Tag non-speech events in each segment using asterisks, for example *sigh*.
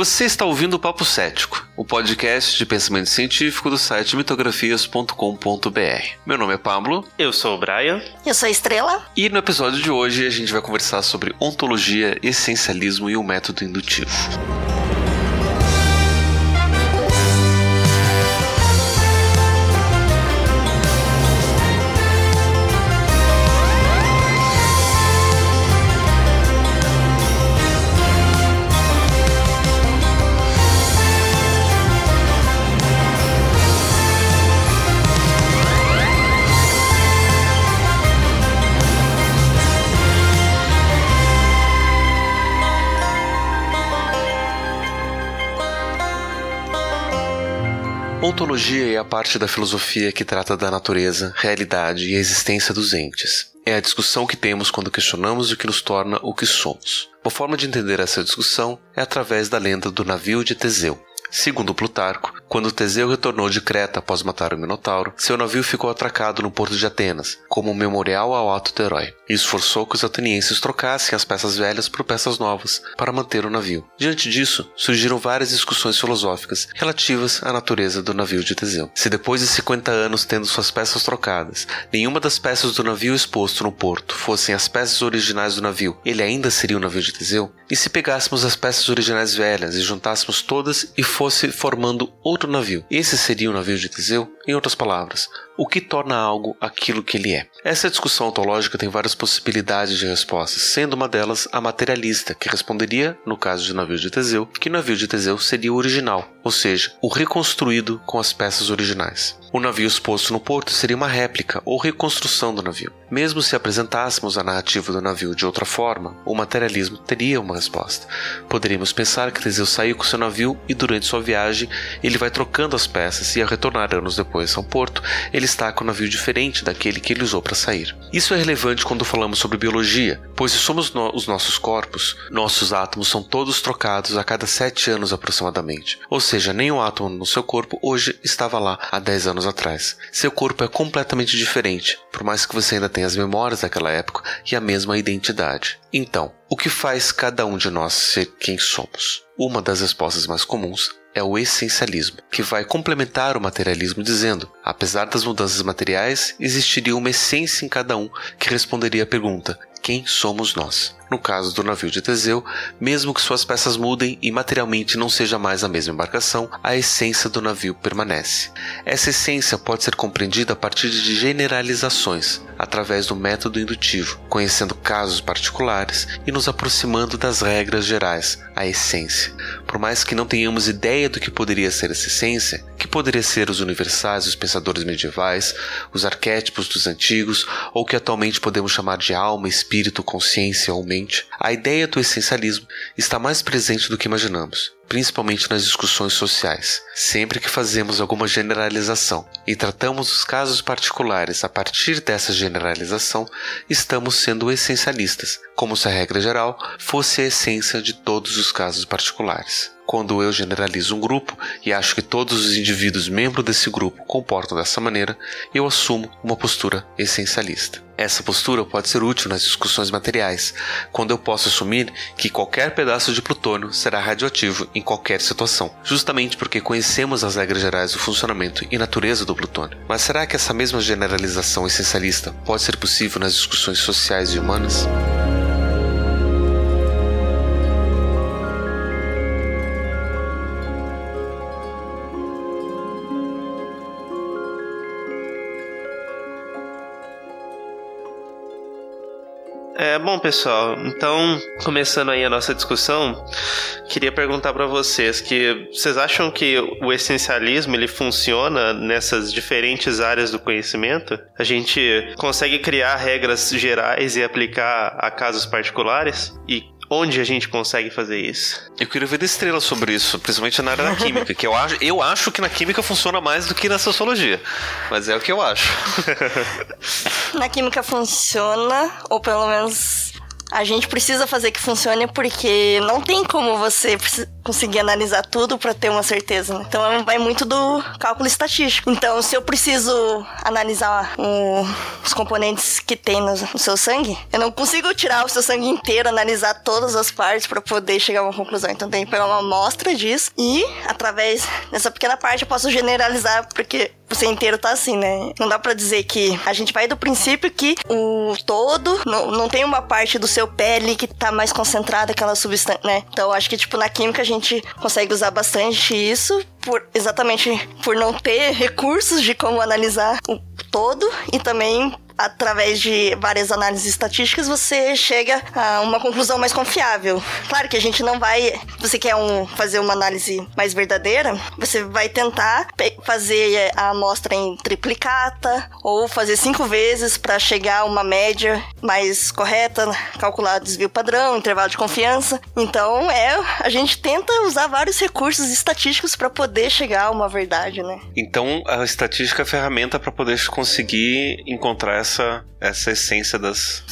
Você está ouvindo o Papo Cético, o podcast de pensamento científico do site mitografias.com.br. Meu nome é Pablo. Eu sou o Brian. Eu sou a Estrela. E no episódio de hoje a gente vai conversar sobre ontologia, essencialismo e o método indutivo. Ontologia é a parte da filosofia que trata da natureza, realidade e existência dos entes. É a discussão que temos quando questionamos o que nos torna o que somos. Uma forma de entender essa discussão é através da lenda do navio de Teseu. Segundo Plutarco, quando Teseu retornou de Creta após matar o Minotauro, seu navio ficou atracado no porto de Atenas, como um memorial ao ato do herói. Isso forçou que os atenienses trocassem as peças velhas por peças novas para manter o navio. Diante disso, surgiram várias discussões filosóficas relativas à natureza do navio de Teseu. Se depois de 50 anos tendo suas peças trocadas, nenhuma das peças do navio exposto no porto fossem as peças originais do navio, ele ainda seria o navio de Teseu? E se pegássemos as peças originais velhas e juntássemos todas e fosse formando outro navio. Esse seria o navio de Teseu? Em outras palavras, o que torna algo aquilo que ele é? Essa discussão ontológica tem várias possibilidades de respostas, sendo uma delas a materialista, que responderia, no caso de navio de Teseu, que o navio de Teseu seria o original, ou seja, o reconstruído com as peças originais. O navio exposto no porto seria uma réplica ou reconstrução do navio. Mesmo se apresentássemos a narrativa do navio de outra forma, o materialismo teria uma resposta. Poderíamos pensar que Teseu saiu com seu navio e durante sua viagem ele vai trocando as peças e ao retornar anos depois ao porto, ele com um navio diferente daquele que ele usou para sair. Isso é relevante quando falamos sobre biologia, pois se somos no os nossos corpos, nossos átomos são todos trocados a cada 7 anos aproximadamente. Ou seja, nenhum átomo no seu corpo hoje estava lá há 10 anos atrás. Seu corpo é completamente diferente, por mais que você ainda tenha as memórias daquela época e a mesma identidade. Então, o que faz cada um de nós ser quem somos? Uma das respostas mais comuns é o essencialismo, que vai complementar o materialismo dizendo: apesar das mudanças materiais, existiria uma essência em cada um que responderia à pergunta: quem somos nós? No caso do navio de Teseu, mesmo que suas peças mudem e materialmente não seja mais a mesma embarcação, a essência do navio permanece. Essa essência pode ser compreendida a partir de generalizações, através do método indutivo, conhecendo casos particulares e nos aproximando das regras gerais, a essência. Por mais que não tenhamos ideia do que poderia ser essa essência, que poderia ser os universais, os pensadores medievais, os arquétipos dos antigos, ou que atualmente podemos chamar de alma, espírito, consciência ou mente, a ideia do essencialismo está mais presente do que imaginamos, principalmente nas discussões sociais. Sempre que fazemos alguma generalização e tratamos os casos particulares a partir dessa generalização, estamos sendo essencialistas, como se a regra geral fosse a essência de todos os casos particulares. Quando eu generalizo um grupo e acho que todos os indivíduos membros desse grupo comportam dessa maneira, eu assumo uma postura essencialista. Essa postura pode ser útil nas discussões materiais, quando eu posso assumir que qualquer pedaço de plutônio será radioativo em qualquer situação, justamente porque conhecemos as regras gerais do funcionamento e natureza do plutônio. Mas será que essa mesma generalização essencialista pode ser possível nas discussões sociais e humanas? É, bom, pessoal, então, começando aí a nossa discussão, queria perguntar para vocês que vocês acham que o essencialismo ele funciona nessas diferentes áreas do conhecimento? A gente consegue criar regras gerais e aplicar a casos particulares? E Onde a gente consegue fazer isso? Eu queria ver estrela sobre isso, principalmente na área da química, que eu acho, eu acho que na química funciona mais do que na sociologia. Mas é o que eu acho. na química funciona, ou pelo menos a gente precisa fazer que funcione porque não tem como você conseguir analisar tudo para ter uma certeza. Então vai muito do cálculo estatístico. Então, se eu preciso analisar o, os componentes que tem no, no, seu sangue, eu não consigo tirar o seu sangue inteiro, analisar todas as partes para poder chegar a uma conclusão. Então, tem que pegar uma amostra disso e, através dessa pequena parte, eu posso generalizar porque você inteiro tá assim, né? Não dá para dizer que a gente vai do princípio que o todo não, não tem uma parte do seu pele que tá mais concentrada aquela substância, né? Então acho que tipo na química a gente consegue usar bastante isso por exatamente por não ter recursos de como analisar o todo e também através de várias análises estatísticas, você chega a uma conclusão mais confiável. Claro que a gente não vai. Você quer um, fazer uma análise mais verdadeira, você vai tentar fazer a amostra em triplicata ou fazer cinco vezes para chegar a uma média mais correta, calcular desvio padrão, intervalo de confiança. Então, é, a gente tenta usar vários recursos estatísticos para poder chegar a uma verdade, né? Então, a estatística é a ferramenta para poder conseguir encontrar essa essa, essa essência das,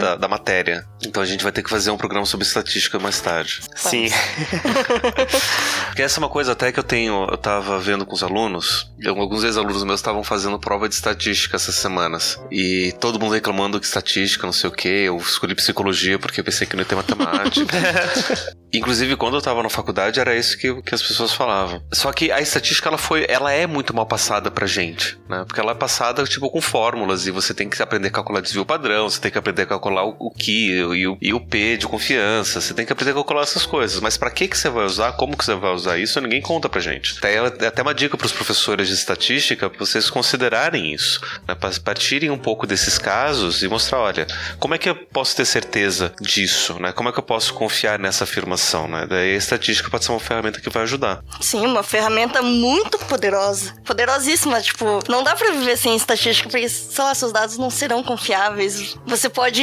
da, da, matéria. Então a gente vai ter que fazer um programa sobre estatística mais tarde. Sim. *laughs* Porque essa é uma coisa até que eu tenho, eu tava vendo com os alunos, alguns ex-alunos meus estavam fazendo prova de estatística essas semanas. E todo mundo reclamando que estatística, não sei o que. Eu escolhi psicologia porque eu pensei que não ia ter matemática. *laughs* Inclusive, quando eu tava na faculdade, era isso que, que as pessoas falavam. Só que a estatística, ela foi, ela é muito mal passada pra gente, né? Porque ela é passada, tipo, com fórmulas, e você tem que aprender a calcular desvio padrão, você tem que aprender a calcular o, o Q e o, e o P de confiança, você tem que aprender a calcular essas coisas. Mas para que que você vai usar, como que você vai usar isso, ninguém conta pra gente. Até, é até uma dica pros professores de estatística, pra vocês considerarem isso, né? Pra partirem um pouco desses casos e mostrar, olha, como é que eu posso ter certeza disso, né? Como é que eu posso confiar nessa afirmação? né? Daí a estatística pode ser uma ferramenta que vai ajudar. Sim, uma ferramenta muito poderosa. Poderosíssima, tipo, não dá para viver sem estatística, porque, sei lá, seus dados não serão confiáveis. Você pode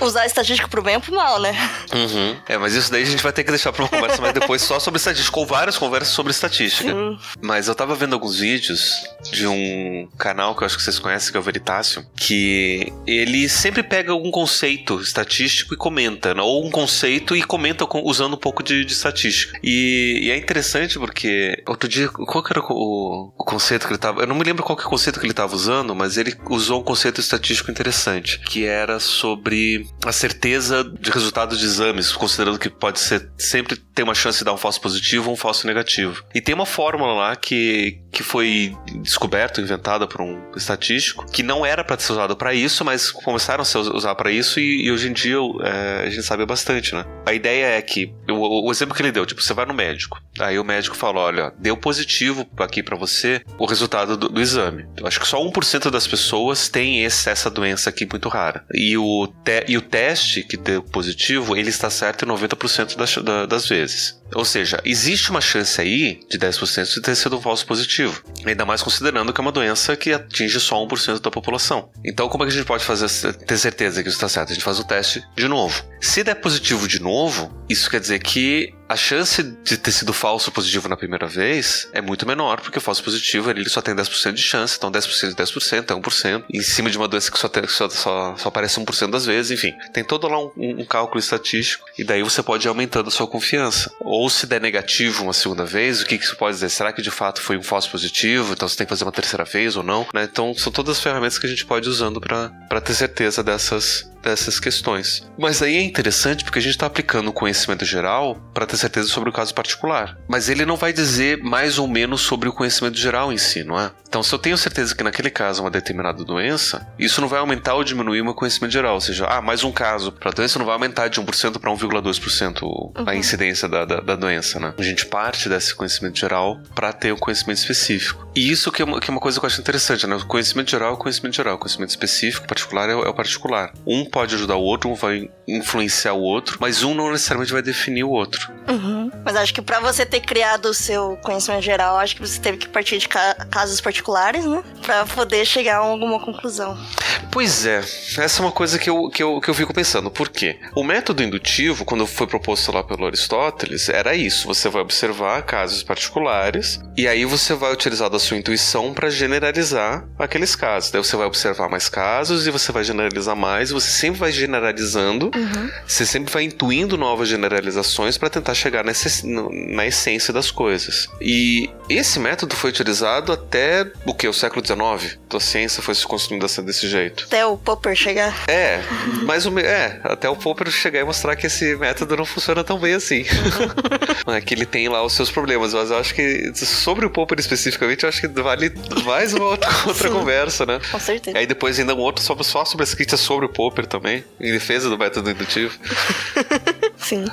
usar a estatística pro bem ou pro mal, né? Uhum. É, mas isso daí a gente vai ter que deixar pra uma conversa mais depois só sobre estatística, ou várias conversas sobre estatística. Sim. Mas eu tava vendo alguns vídeos de um canal que eu acho que vocês conhecem, que é o Veritácio, que ele sempre pega algum conceito estatístico e comenta, né? ou um conceito e comenta usando um pouco de, de estatística. E, e, é interessante porque outro dia, qual que era o, o, conceito que ele tava. Eu não me lembro qual que é o conceito que ele tava usando, mas ele usou um conceito estatístico interessante, que era sobre a certeza de resultados de exames, considerando que pode ser sempre ter uma chance de dar um falso positivo ou um falso negativo. E tem uma fórmula lá que, que foi descoberta, inventada por um estatístico, que não era para ser usada para isso, mas começaram a ser usar para isso e, e, hoje em dia é, a gente sabe bastante, né? A ideia é que o, o, exemplo que ele deu, tipo, você vai no médico, aí o médico fala, olha, deu positivo aqui para você o resultado do, do exame. Eu acho que só 1% das pessoas tem esse, essa doença aqui muito rara. E o, te, e o teste que deu positivo, ele está certo em 90% das, das vezes. Ou seja, existe uma chance aí de 10% de ter sido um falso positivo. Ainda mais considerando que é uma doença que atinge só 1% da população. Então, como é que a gente pode fazer ter certeza que isso está certo? A gente faz o teste de novo. Se der positivo de novo, isso quer dizer que a chance de ter sido falso positivo na primeira vez é muito menor, porque o falso positivo ele só tem 10% de chance, então 10% de 10% é 1%, em cima de uma doença que só, tem, só, só, só aparece 1% das vezes, enfim. Tem todo lá um, um, cálculo estatístico, e daí você pode ir aumentando a sua confiança. Ou se der negativo uma segunda vez, o que, que isso pode dizer? Será que de fato foi um falso positivo? Então você tem que fazer uma terceira vez ou não? Né? Então são todas as ferramentas que a gente pode ir usando para ter certeza dessas, dessas questões. Mas aí é interessante porque a gente está aplicando o conhecimento geral para ter certeza sobre o caso particular. Mas ele não vai dizer mais ou menos sobre o conhecimento geral em si, não é? Então, se eu tenho certeza que naquele caso é uma determinada doença, isso não vai aumentar ou diminuir o meu conhecimento geral. Ou seja, ah, mais um caso para a doença não vai aumentar de 1% para 1,2% uhum. a incidência da, da, da, doença, né? A gente parte desse conhecimento geral para ter um conhecimento específico. E isso que é, uma, que é uma coisa que eu acho interessante, né? O conhecimento geral é o conhecimento geral, o conhecimento específico, particular é o, é o particular. Um pode ajudar o outro, um vai influenciar o outro, mas um não necessariamente vai definir o outro. Uhum. Mas acho que para você ter criado o seu conhecimento geral, acho que você teve que partir de ca casos particulares, né? Pra poder chegar a alguma conclusão. Pois é, essa é uma coisa que eu, que eu, que eu fico pensando. Por quê? O método indutivo, quando foi proposto lá pelo Aristóteles, era isso: você vai observar casos particulares e aí você vai utilizar da sua intuição para generalizar aqueles casos. Daí você vai observar mais casos e você vai generalizar mais e você sempre vai generalizando, Uhum. você sempre vai intuindo novas generalizações para tentar chegar nessa, na essência das coisas. E esse método foi utilizado até o que? O século XIX. Então a ciência foi se construindo dessa- desse jeito. Até o Popper chegar. É, mas o é, até o Popper chegar e mostrar que esse método não funciona tão bem assim. *laughs* é que ele tem lá os seus problemas, mas eu acho que sobre o Popper especificamente, eu acho que vale mais uma outra, outra conversa, né? Com certeza. Aí depois ainda um outro sobre, só sobre as críticas sobre o Popper também, em defesa do método indutivo. *laughs* Sim.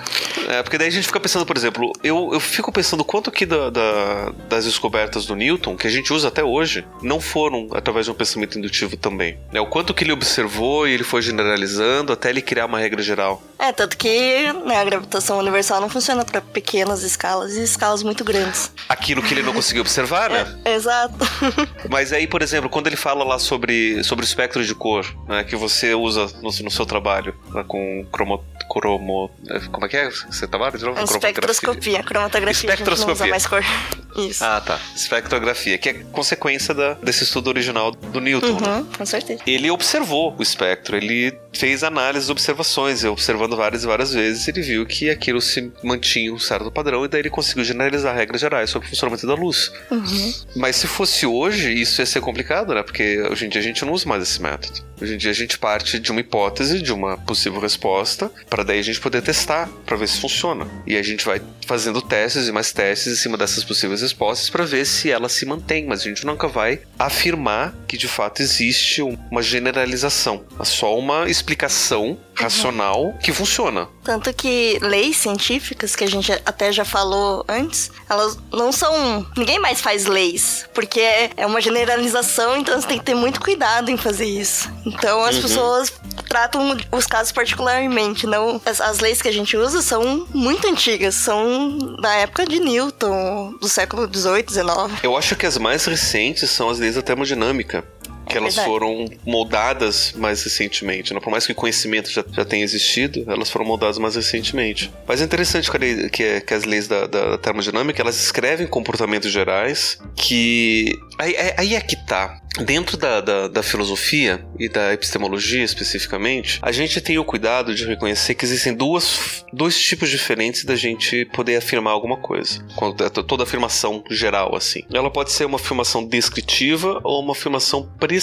É, porque daí a gente fica pensando, por exemplo, eu, eu fico pensando quanto que da- da- das descobertas do Newton, que a gente usa até hoje, não foram através de um pensamento indutivo também. Né? O quanto que ele observou e ele foi generalizando até ele criar uma regra geral. É, tanto que né, a gravitação universal não funciona para pequenas escalas e escalas muito grandes. Aquilo que ele não conseguiu observar, né? *laughs* Exato. *laughs* Mas aí, por exemplo, quando ele fala lá sobre, sobre o espectro de cor, né, que você usa no, no seu trabalho, né, com cromo, cromo... Como é que é? Você trabalha de novo? É Cromatografia. espectroscopia, cromatografia, a gente não usa Espectroscopia. mais cor. Isso. Ah, tá. Espectrografia, que é consequência da- desse estudo original do Newton. né? Uhum, com certeza. Ele observou o espectro, ele fez análises, observações, e observando várias e várias vezes, ele viu que aquilo se mantinha um certo padrão, e daí ele conseguiu generalizar regras gerais sobre o funcionamento da luz. Uhum. Mas se fosse hoje, isso ia ser complicado, né? Porque hoje em dia a gente não usa mais esse método. Hoje em dia a gente parte de uma hipótese, de uma possível resposta, para daí a gente poder testar, para ver se funciona. E a gente vai fazendo testes e mais testes em cima dessas possíveis respostas para ver se ela se mantém, mas a gente nunca vai afirmar que de fato existe uma generalização, é só uma explicação racional que funciona. Tanto que leis científicas, que a gente até já falou antes, elas não são. Ninguém mais faz leis, porque é é uma generalização, então você tem que ter muito cuidado em fazer isso. Então as pessoas tratam os casos particularmente, não. As, as leis que a gente usa são muito antigas, são da época de Newton, do século XVIII, XIX. Eu acho que as mais recentes são as leis da termodinâmica. Que É elas verdade. foram moldadas mais recentemente. Né? Por mais que o conhecimento já, já tenha existido, elas foram moldadas mais recentemente. Mas é interessante que, lei- que- que as leis da, da termodinâmica elas escrevem comportamentos gerais que. Aí, aí- aí é que tá. Dentro da, da, da filosofia e da epistemologia especificamente, a gente tem o cuidado de reconhecer que existem duas, dois tipos diferentes da gente poder afirmar alguma coisa. É to- toda afirmação geral, assim. Ela pode ser uma afirmação descritiva ou uma afirmação prescritiva.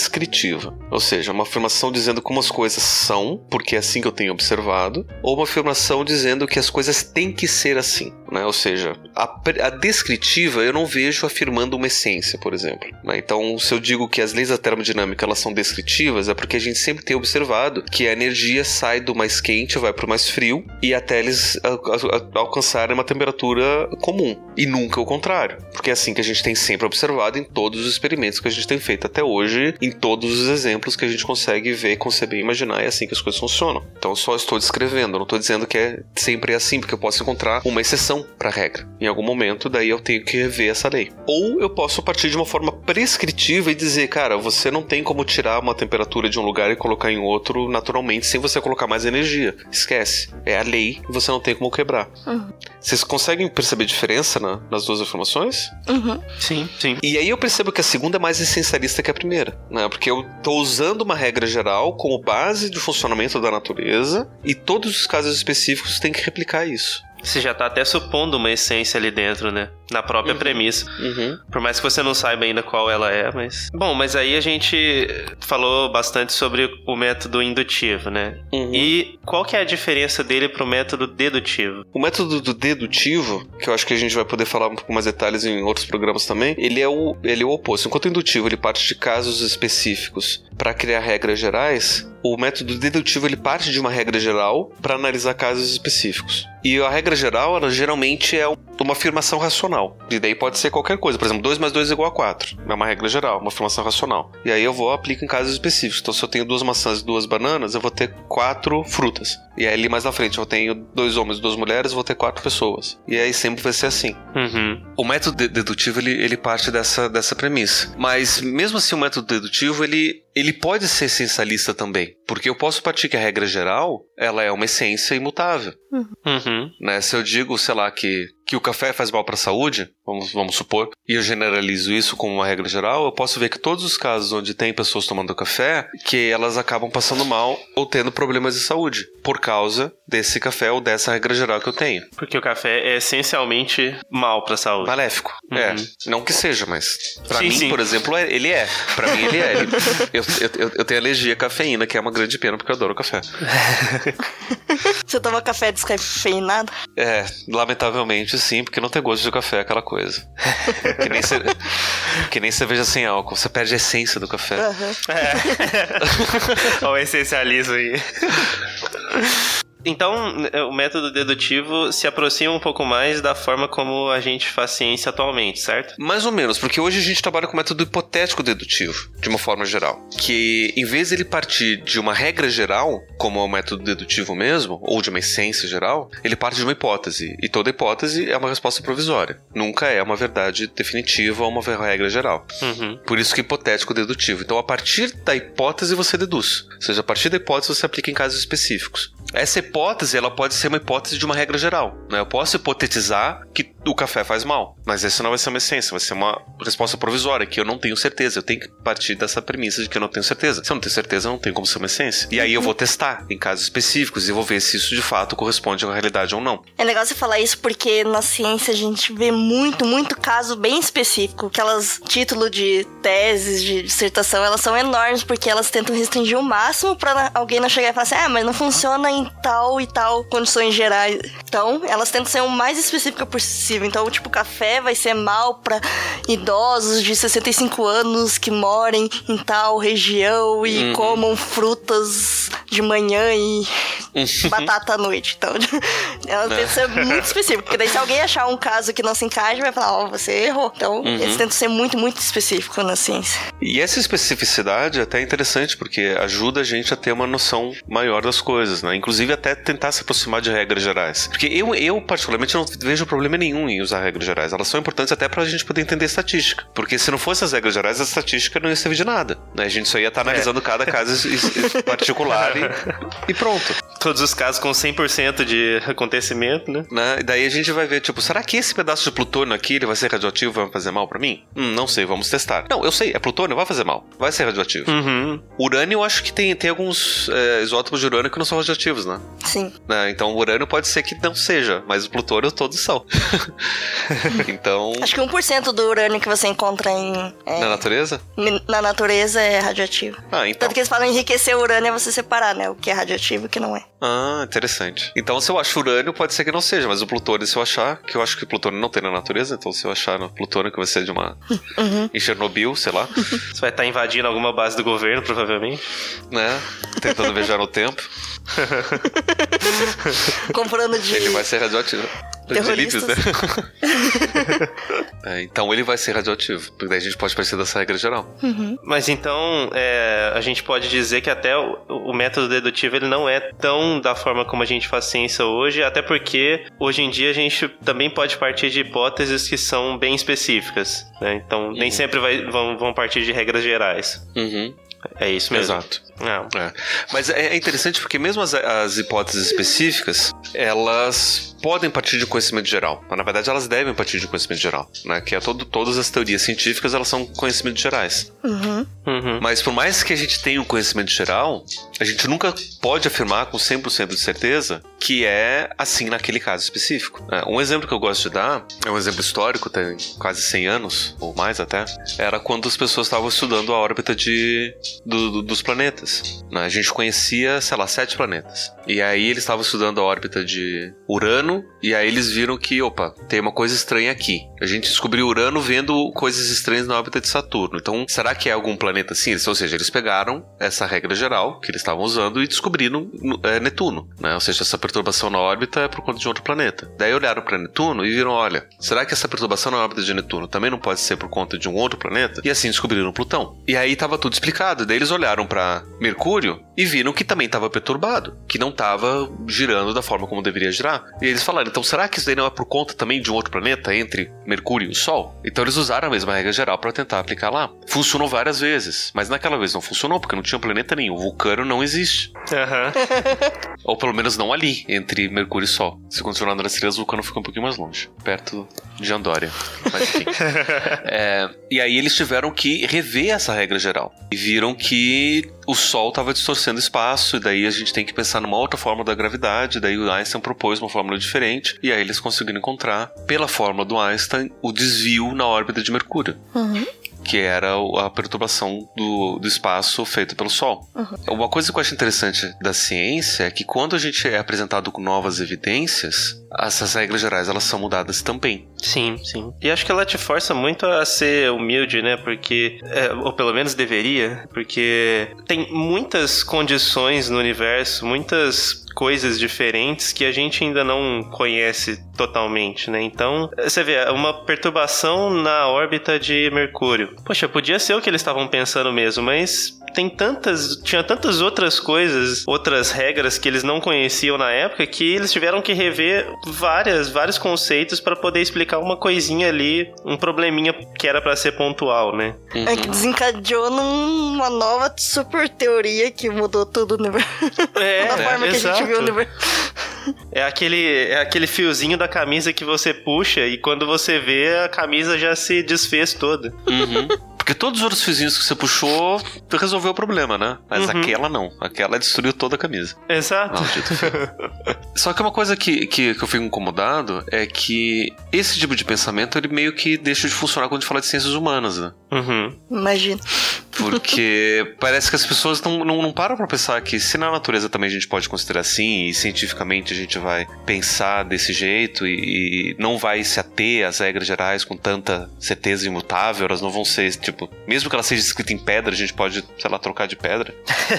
Ou seja, uma afirmação dizendo como as coisas são, porque é assim que eu tenho observado, ou uma afirmação dizendo que as coisas têm que ser assim. Né? Ou seja, a, a descritiva eu não vejo afirmando uma essência, por exemplo. né? Então, se eu digo que as leis da termodinâmica elas são descritivas, é porque a gente sempre tem observado que a energia sai do mais quente, vai para o mais frio, e até eles alcançarem uma temperatura comum. E nunca o contrário. Porque é assim que a gente tem sempre observado em todos os experimentos que a gente tem feito até hoje, em todos os exemplos que a gente consegue ver, conceber e imaginar, é assim que as coisas funcionam. Então eu só estou descrevendo, eu não estou dizendo que é sempre assim, porque eu posso encontrar uma exceção para a regra. Em algum momento, daí eu tenho que rever essa lei. Ou eu posso partir de uma forma prescritiva e dizer, cara, você não tem como tirar uma temperatura de um lugar e colocar em outro naturalmente sem você colocar mais energia. Esquece. É a lei e você não tem como quebrar. Uhum. Vocês conseguem perceber diferença na- nas duas afirmações? Uhum. Sim, sim. E aí eu percebo que a segunda é mais essencialista que a primeira, né? Porque eu tô usando uma regra geral como base de funcionamento da natureza e todos os casos específicos têm que replicar isso. Você já tá até supondo uma essência ali dentro, né? Na própria Uhum. premissa. Uhum. Por mais que você não saiba ainda qual ela é, mas. Bom, mas aí a gente falou bastante sobre o método indutivo, né? Uhum. E qual que é a diferença dele pro método dedutivo? O método do dedutivo, que eu acho que a gente vai poder falar um pouco mais detalhes em outros programas também, ele é o, ele é o oposto. Enquanto o indutivo ele parte de casos específicos para criar regras gerais, o método dedutivo ele parte de uma regra geral para analisar casos específicos. E a regra geral, ela geralmente é uma afirmação racional. E daí pode ser qualquer coisa. Por exemplo, 2 mais 2 é igual a 4. É uma regra geral, uma afirmação racional. E aí eu vou aplico em casos específicos. Então, se eu tenho duas maçãs e duas bananas, eu vou ter quatro frutas. E aí ali mais na frente eu tenho dois homens e duas mulheres, eu vou ter quatro pessoas. E aí sempre vai ser assim. Uhum. O método de- dedutivo ele, ele parte dessa, dessa premissa. Mas mesmo assim o método dedutivo ele, ele pode ser essencialista também, porque eu posso partir que a regra geral ela é uma essência imutável. Uhum. Né? Se eu digo, sei lá, que, que o café faz mal para a saúde, vamos, vamos supor, e eu generalizo isso como uma regra geral, eu posso ver que todos os casos onde tem pessoas tomando café, que elas acabam passando mal ou tendo problemas de saúde por causa desse café ou dessa regra geral que eu tenho. Porque o café é essencialmente mal pra saúde. Maléfico. Uhum. É. Não que seja, mas pra Sim, mim, sim. por exemplo, é- ele é. Pra mim, ele é. Ele- eu, eu- eu- eu tenho alergia à cafeína, que é uma grande pena, porque eu adoro café. *laughs* Você toma café descafeinado? É, lamentavelmente sim, porque não tem gosto de café, aquela coisa. *laughs* que, nem ce- que nem cerveja sem álcool, você perde a essência do café. Aham. *laughs* Olha o essencialismo aí. Então, o método dedutivo se aproxima um pouco mais da forma como a gente faz ciência atualmente, certo? Mais ou menos, porque hoje a gente trabalha com método hipotético dedutivo, de uma forma geral. Que em vez dele partir de uma regra geral, como é o método dedutivo mesmo, ou de uma essência geral, ele parte de uma hipótese. E toda hipótese é uma resposta provisória. Nunca é uma verdade definitiva ou uma regra geral. Uhum. Por isso que hipotético dedutivo. Então, a partir da hipótese, você deduz. Ou seja, a partir da hipótese, você aplica em casos específicos. Essa hipótese, ela pode ser uma hipótese de uma regra geral. Né? Eu posso hipotetizar que o café faz mal, mas essa não vai ser uma essência, vai ser uma resposta provisória, que eu não tenho certeza. Eu tenho que partir dessa premissa de que eu não tenho certeza. Se eu não tenho certeza, não tem como ser uma essência. E aí eu vou testar em casos específicos e vou ver se isso de fato corresponde à realidade ou não. É legal você falar isso porque na ciência a gente vê muito, muito caso bem específico. Aquelas título de teses, de dissertação, elas são enormes porque elas tentam restringir o máximo pra alguém não chegar e falar assim, ah, mas não funciona em tal e tal condições gerais. Então, elas tentam ser o mais específica possível. Então, tipo, café vai ser mal pra idosos de 65 anos que morem em tal região e comam frutas de manhã e batata à noite. Então, ela tem que ser muito específica. Porque daí, se alguém achar um caso que não se encaixa, vai falar, ó, você errou. Então, eles tentam ser muito, muito específicos na ciência. E essa especificidade é até interessante, porque ajuda a gente a ter uma noção maior das coisas, né? Inclusive até tentar se aproximar de regras gerais. Porque eu, eu particularmente, não vejo problema nenhum em usar regras gerais. Elas são importantes até pra gente poder entender estatística. Porque se não fosse as regras gerais, a estatística não ia servir de nada. Né? A gente só ia estar analisando cada caso *laughs* particular e, e pronto. Todos os casos com 100% de acontecimento, né? Né? E daí a gente vai ver, tipo, será que esse pedaço de plutônio aqui ele vai ser radioativo e vai fazer mal pra mim? Hum, não sei, vamos testar. Não, eu sei, é plutônio, vai fazer mal. Vai ser radioativo. Uhum. Urânio, eu acho que tem, tem alguns é, isótopos de urânio que não são radioativos, né? Sim. Né? Então o urânio pode ser que não seja, mas o plutônio todos são. *laughs* então, Acho que 1% do urânio que você encontra em, é, na natureza? na natureza é radioativo. Ah, então. Tanto que eles falam enriquecer o urânio é você separar, né? O que é radioativo e o que não é. Ah, interessante. Então, se eu acho urânio, pode ser que não seja, mas o plutônio, se eu achar, que eu acho que plutônio não tem na natureza, então se eu achar no plutônio que vai ser de uma. *laughs* em Chernobyl, sei lá, *laughs* Você vai estar invadindo alguma base do governo, provavelmente. né? Tentando viajar no tempo, *laughs* Comprando de. ele vai ser radioativo. De lípios, né? *laughs* É, então ele vai ser radioativo, porque daí a gente pode parecer dessa regra geral. Mas então, é, a gente pode dizer que até o, o método dedutivo ele não é tão da forma como a gente faz ciência hoje, até porque hoje em dia a gente também pode partir de hipóteses que são bem específicas. né? Então, nem sempre vai- vão, vão partir de regras gerais. Uhum. É isso mesmo. Exato. É. Mas é é interessante porque mesmo as, as hipóteses específicas, elas podem partir de conhecimento geral. Mas, na verdade, elas devem partir de conhecimento geral, né? Que é todo, todas as teorias científicas, elas são conhecimentos gerais. Uhum. Uhum. Mas por mais que a gente tenha um conhecimento geral, a gente nunca pode afirmar com 100% de certeza que é assim naquele caso específico. É, um exemplo que eu gosto de dar, é um exemplo histórico, tem quase 100 anos, ou mais até, era quando as pessoas estavam estudando a órbita de, do- do- dos planetas. né? A gente conhecia, sei lá, sete planetas. E aí eles estavam estudando a órbita de Urano, e aí eles viram que, opa, tem uma coisa estranha aqui. A gente descobriu Urano vendo coisas estranhas na órbita de Saturno. Então, será que é algum planeta assim? Ou seja, eles pegaram essa regra geral que eles estavam usando e descobriram é, Netuno, né? Ou seja, essa perturbação na órbita é por conta de outro planeta. Daí olharam para Netuno e viram, olha, será que essa perturbação na órbita de Netuno também não pode ser por conta de um outro planeta? E assim descobriram Plutão. E aí tava tudo explicado. Daí eles olharam para Mercúrio e viram que também estava perturbado, que não estava girando da forma como deveria girar. E eles falaram, então será que isso daí não é por conta também de um outro planeta entre Mercúrio e o Sol? Então eles usaram a mesma regra geral para tentar aplicar lá. Funcionou várias vezes, mas naquela vez não funcionou porque não tinha planeta nenhum. O vulcano não existe. Uhum. *laughs* Ou pelo menos não ali, entre Mercúrio e Sol. Se continuar nas estrelas, Vulcano fica um pouquinho mais longe, perto de Andória. Mas enfim. *laughs* é, e aí eles tiveram que rever essa regra geral. E viram que o Sol estava distorcendo espaço, e daí a gente tem que pensar numa outra forma da gravidade. Daí o Einstein propôs uma fórmula diferente, e aí eles conseguiram encontrar, pela fórmula do Einstein, o desvio na órbita de Mercúrio. Uhum. Que era a perturbação do, do espaço feito pelo Sol. Uhum. Uma coisa que eu acho interessante da ciência é que quando a gente é apresentado com novas evidências, essas regras gerais elas são mudadas também. Sim, sim. E acho que ela te força muito a ser humilde, né? Porque, é, ou pelo menos deveria, porque tem muitas condições no universo, muitas coisas diferentes que a gente ainda não conhece totalmente, né? Então, você vê, uma perturbação na órbita de Mercúrio. Poxa, podia ser o que eles estavam pensando mesmo, mas tem tantas, tinha tantas outras coisas, outras regras que eles não conheciam na época que eles tiveram que rever várias, vários conceitos para poder explicar uma coisinha ali, um probleminha que era para ser pontual, né? É que desencadeou numa nova super teoria que mudou tudo no universo. *laughs* É, da forma que a gente exato. viu o universo. É aquele, é aquele fiozinho da camisa que você puxa e quando você vê, a camisa já se desfez toda. Uhum. *laughs* Porque todos os outros fiozinhos que você puxou resolveu o problema, né? Mas Uhum. aquela não. Aquela destruiu toda a camisa. Exato. Maldito *laughs* fio. Só que uma coisa que, que, que eu fico incomodado é que esse tipo de pensamento ele meio que deixa de funcionar quando a gente fala de ciências humanas, né? Uhum. Imagina. Porque *laughs* parece que as pessoas não, não, não param pra pensar que se na natureza também a gente pode considerar assim, e cientificamente a gente vai pensar desse jeito e, e não vai se ater às regras gerais com tanta certeza imutável, elas não vão ser, tipo, mesmo que ela seja escrita em pedra, a gente pode, sei lá, trocar de pedra.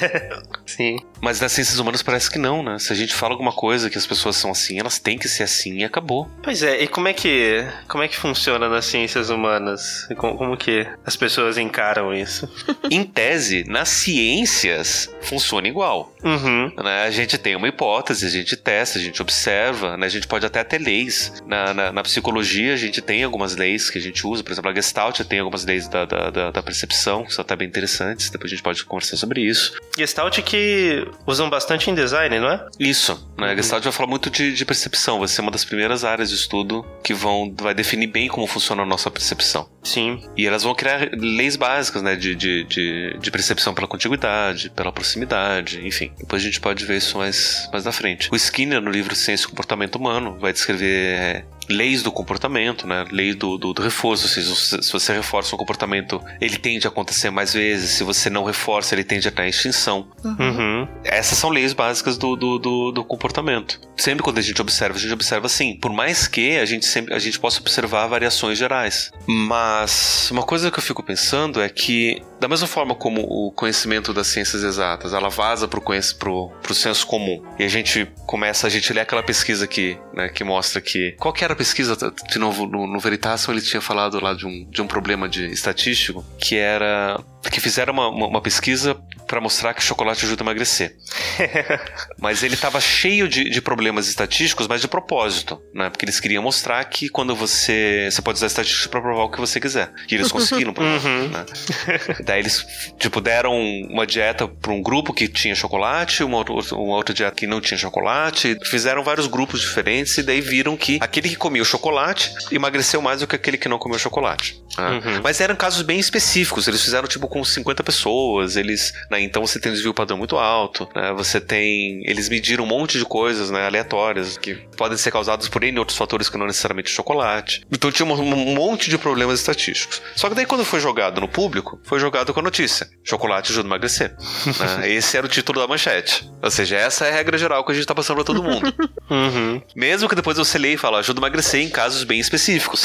*laughs* Sim. Mas nas ciências humanas parece que não, né? Se a gente fala alguma coisa que as pessoas são assim, elas têm que ser assim e acabou. Pois é, e como é que como é que funciona nas ciências humanas? Como, como que as pessoas encaram isso? *laughs* em tese, nas ciências, funciona igual. Uhum. né? A gente tem uma hipótese, a gente testa, a gente observa, né? a gente pode até ter leis. Na, na, na psicologia, a gente tem algumas leis que a gente usa, por exemplo, a Gestalt tem algumas leis da, da, da, da percepção, que são até bem interessantes, depois a gente pode conversar sobre isso. Gestalt que usam bastante em design, não é? Isso, né? A Gestalt vai falar muito de, de percepção, vai ser uma das primeiras áreas de estudo que vão, vai definir bem como funciona a nossa percepção. Sim. E elas vão criar leis básicas, né? De, de, de, de percepção pela contiguidade, pela proximidade, enfim. Depois a gente pode ver isso mais, mais na frente. O Skinner, no livro Ciência e Comportamento Humano, vai descrever é, leis do comportamento, né? Lei do, do, do reforço, ou seja, se se você reforça um comportamento, ele tende a acontecer mais vezes. Se você não reforça, ele tende a estar em extinção. Uhum. Essas são leis básicas do, do, do, do comportamento. Sempre quando a gente observa, a gente observa assim. Por mais que a gente sempre a gente possa observar variações gerais. Mas uma coisa que eu fico pensando é que, da mesma forma como o conhecimento das ciências exatas, ela vaza pro, pro, pro senso comum. E a gente começa, a gente lê aquela pesquisa aqui, né, que mostra que. Qual que era a pesquisa? De novo, no, no ele tinha falado lá de um, de um problema de estatístico, que era. Que fizeram uma, uma, uma pesquisa para mostrar que chocolate ajuda a emagrecer. *laughs* Mas ele estava cheio de, de problemas estatísticos, mas de propósito, né? Porque eles queriam mostrar que quando você. Você pode usar estatísticas para provar o que você quiser. E eles *laughs* conseguiram provar, Uhum. né? Daí eles, tipo, deram uma dieta para um grupo que tinha chocolate, uma, outra- uma outra dieta que não tinha chocolate. Fizeram vários grupos diferentes e daí viram que aquele que comia o chocolate emagreceu mais do que aquele que não comeu chocolate. né? Uhum. Mas eram casos bem específicos. Eles fizeram, tipo, com 50 pessoas. Eles. né, Então você tem um desvio padrão muito alto. né, Você tem. Eles mediram um monte de coisas, né? Aleatórias, que podem ser causadas por N outros fatores que não necessariamente chocolate. Então tinha um, um monte de problemas estatísticos. Só que daí, quando foi jogado no público, foi jogado com a notícia: chocolate ajuda a emagrecer. né? *laughs* Esse era o título da manchete. Ou seja, essa é a regra geral que a gente tá passando pra todo mundo. *laughs* Uhum. Mesmo que depois você leia e fala, ajuda a emagrecer em casos bem específicos.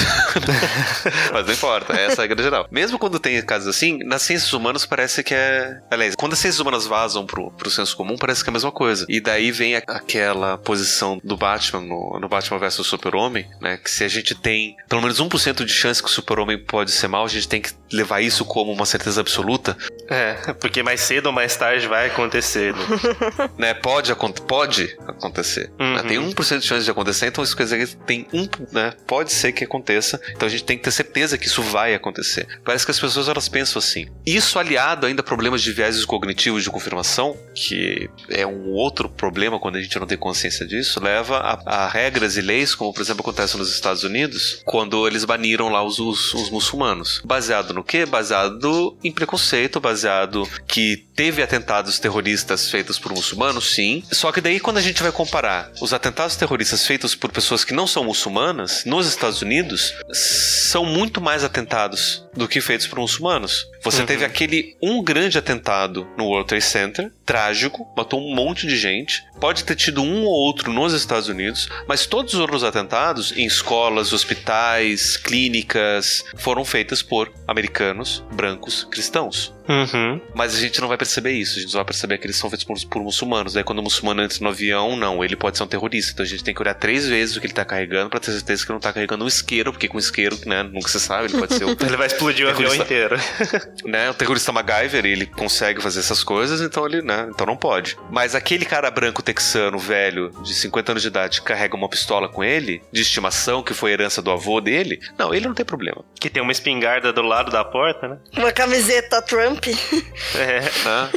*laughs* Mas não importa, essa é a regra geral. Mesmo quando tem casos assim, nas ciências humanas parece que é. Aliás, quando as ciências humanas vazam pro, pro senso comum, parece que é a mesma coisa. E daí vem a- aquela posição do Batman no, no Batman vs Super-Homem, né? Que se a gente tem pelo menos 1% de chance que o Super-Homem pode ser mal, a gente tem que levar isso como uma certeza absoluta. É, *laughs* porque mais cedo ou mais tarde vai acontecer. Né? *laughs* né, pode, acon- pode acontecer. Uhum. né? Tem 1% de chance de acontecer, então isso quer dizer que tem um, né, pode ser que aconteça. Então a gente tem que ter certeza que isso vai acontecer. Parece que as pessoas elas pensam assim. Isso aliado ainda a problemas de viéses cognitivos de confirmação, que é um outro problema quando a gente não tem consciência disso, leva a, a regras e leis, como por exemplo acontece nos Estados Unidos, quando eles baniram lá os, os, os muçulmanos. Baseado no quê? Baseado em preconceito, baseado que teve atentados terroristas feitos por muçulmanos, sim. Só que daí quando a gente vai comparar os atentados terroristas feitos por pessoas que não são muçulmanas, nos Estados Unidos, são muito mais atentados do que feitos por muçulmanos. Você uhum. teve aquele um grande atentado no World Trade Center, trágico, matou um monte de gente. Pode ter tido um ou outro nos Estados Unidos, mas todos os outros atentados em escolas, hospitais, clínicas foram feitos por americanos, brancos, cristãos. Uhum. Mas a gente não vai perceber isso, a gente só vai perceber que eles são feitos por, por muçulmanos. Daí quando o muçulmano entra no avião, não, ele pode ser um terrorista. Então a gente tem que olhar três vezes o que ele tá carregando pra ter certeza que não tá carregando um isqueiro, porque com isqueiro, né, nunca se sabe, ele pode ser o... *laughs* ele vai explodir o avião inteiro. *laughs* né, o terrorista MacGyver, ele consegue fazer essas coisas, então ele, né, então não pode. Mas aquele cara branco texano, velho, de 50 anos de idade, que carrega uma pistola com ele, de estimação, que foi herança do avô dele, não, ele não tem problema. Que tem uma espingarda do lado da porta, né? Uma camiseta Trump. É. Né?